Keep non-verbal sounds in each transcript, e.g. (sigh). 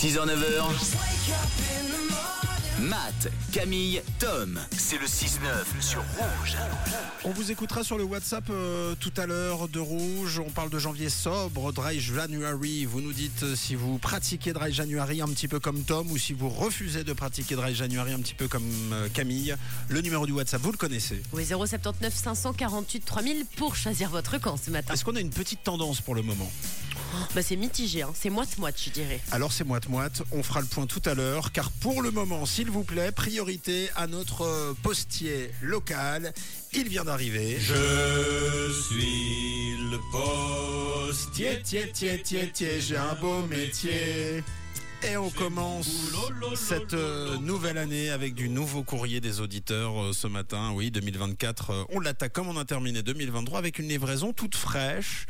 6h-9h. Matt, Camille, Tom. C'est le 6-9 sur Rouge. On vous écoutera sur le WhatsApp euh, tout à l'heure de Rouge. On parle de janvier sobre, Dry January. Vous nous dites euh, si vous pratiquez Dry January un petit peu comme Tom ou si vous refusez de pratiquer Dry January un petit peu comme euh, Camille. Le numéro du WhatsApp, vous le connaissez. Oui, 079 548 3000 pour choisir votre camp ce matin. Est-ce qu'on a une petite tendance pour le moment? Bah, c'est mitigé, hein. c'est moite-moite, je dirais. Alors c'est moite-moite, on fera le point tout à l'heure, car pour le moment, s'il vous plaît, priorité à notre euh, postier local. Il vient d'arriver. Je suis le postier. Tiens, tiens, tiens, tiens, tiens, j'ai un beau métier. Et on commence cette euh, nouvelle année avec du nouveau courrier des auditeurs euh, ce matin. Oui, 2024, euh, on l'attaque comme on a terminé 2023 avec une livraison toute fraîche.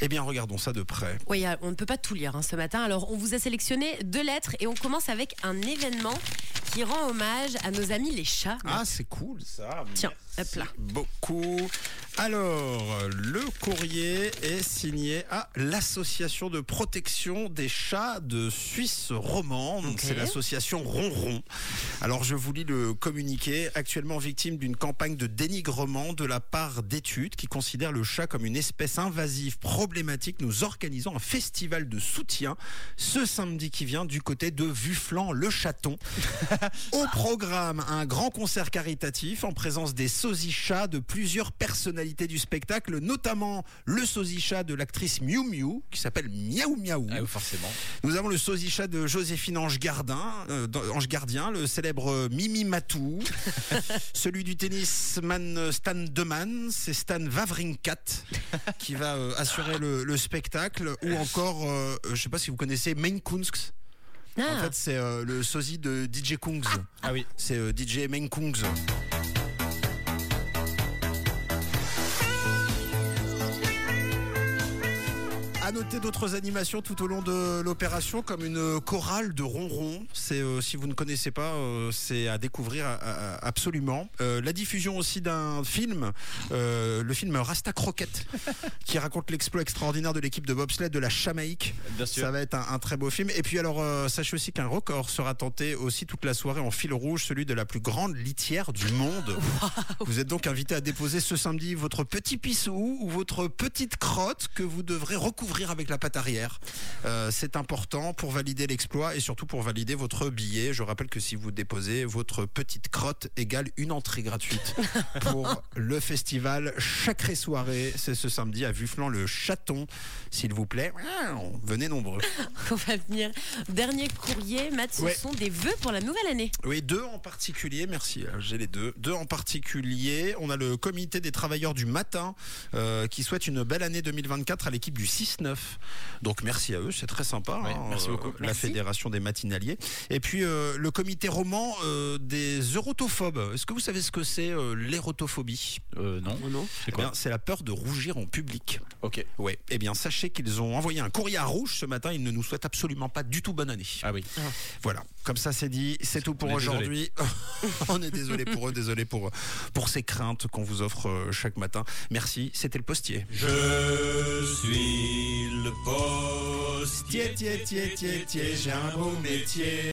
Eh bien, regardons ça de près. Oui, euh, on ne peut pas tout lire hein, ce matin. Alors, on vous a sélectionné deux lettres et on commence avec un événement qui rend hommage à nos amis les chats. Ah, c'est cool ça. Tiens, Merci hop là. Beaucoup. Alors, le courrier est signé à l'Association de protection des chats de Suisse romande. Ok. C'est l'association Ronron. Alors, je vous lis le communiqué. Actuellement victime d'une campagne de dénigrement de la part d'études qui considèrent le chat comme une espèce invasive problématique, nous organisons un festival de soutien ce samedi qui vient du côté de Vufflan le Chaton. (laughs) Au programme, un grand concert caritatif en présence des sosichats de plusieurs personnalités du spectacle, notamment le sosichat de l'actrice Miu Miu, qui s'appelle Miaou Miaou. Ah oui, forcément. Nous avons le sosichat de Joséphine Ange Gardin, euh, dans- Ange Gardien, le célèbre euh, Mimi Matou, (laughs) celui du tennisman Stan Deman, c'est Stan Wawrinkat qui va euh, assurer le, le spectacle, ou encore, euh, je sais pas si vous connaissez Main Kunst. En Ah, fait, c'est euh, le sosie de DJ Kungs. Ah oui. C'est euh, DJ Main Kungs. À noter d'autres animations tout au long de l'opération, comme une chorale de ronron. C'est, euh, si vous ne connaissez pas, euh, c'est à découvrir à- à- absolument. Euh, la diffusion aussi d'un film, euh, le film Rasta Croquette, (laughs) qui raconte l'exploit extraordinaire de l'équipe de bobsleigh de la Jamaïque. Bien sûr. Ça va être un, un très beau film. Et puis alors, euh, sachez aussi qu'un record sera tenté aussi toute la soirée en fil rouge, celui de la plus grande litière du monde. (laughs) Vous êtes donc invité à déposer ce samedi votre petit pissou ou votre petite crotte que vous devrez recouvrir avec la patte arrière. Euh, C'est important pour valider l'exploit et surtout pour valider votre billet. Je rappelle que si vous déposez votre petite crotte égale une entrée gratuite (laughs) pour le festival Chacré Soirée. C'est ce samedi à Vufflan le Chaton. S'il vous plaît, venez nombreux. (laughs) on va venir. Dernier courrier, Matt, ce Ouais. sont des vœux pour la nouvelle année. Oui, deux en particulier, merci, euh, j'ai les deux. Deux en particulier, on a le comité des travailleurs du matin euh, qui souhaite une belle année 2024 à l'équipe du 6-9. Donc merci à eux, c'est très sympa. Oui, hein, merci beaucoup. La Merci. fédération des matinaliers. Et puis euh, le comité roman euh, des eurotophobes. Est-ce que vous savez ce que c'est euh, l'érotophobie? Euh, non. non C'est Eh quoi? C'est la peur de rougir en public. Ok. Ouais. Eh bien, sachez qu'ils ont envoyé un courrier à Rouge ce matin. Ils ne nous souhaitent absolument pas du tout bonne année. Ah oui. Voilà, comme ça c'est dit, c'est tout pour aujourd'hui. (laughs) On est désolé pour eux, désolé pour, pour ces craintes qu'on vous offre euh, chaque matin. Merci, c'était le postier. Je suis le postier. tiens, tiens, tiens, tiens, j'ai un beau métier.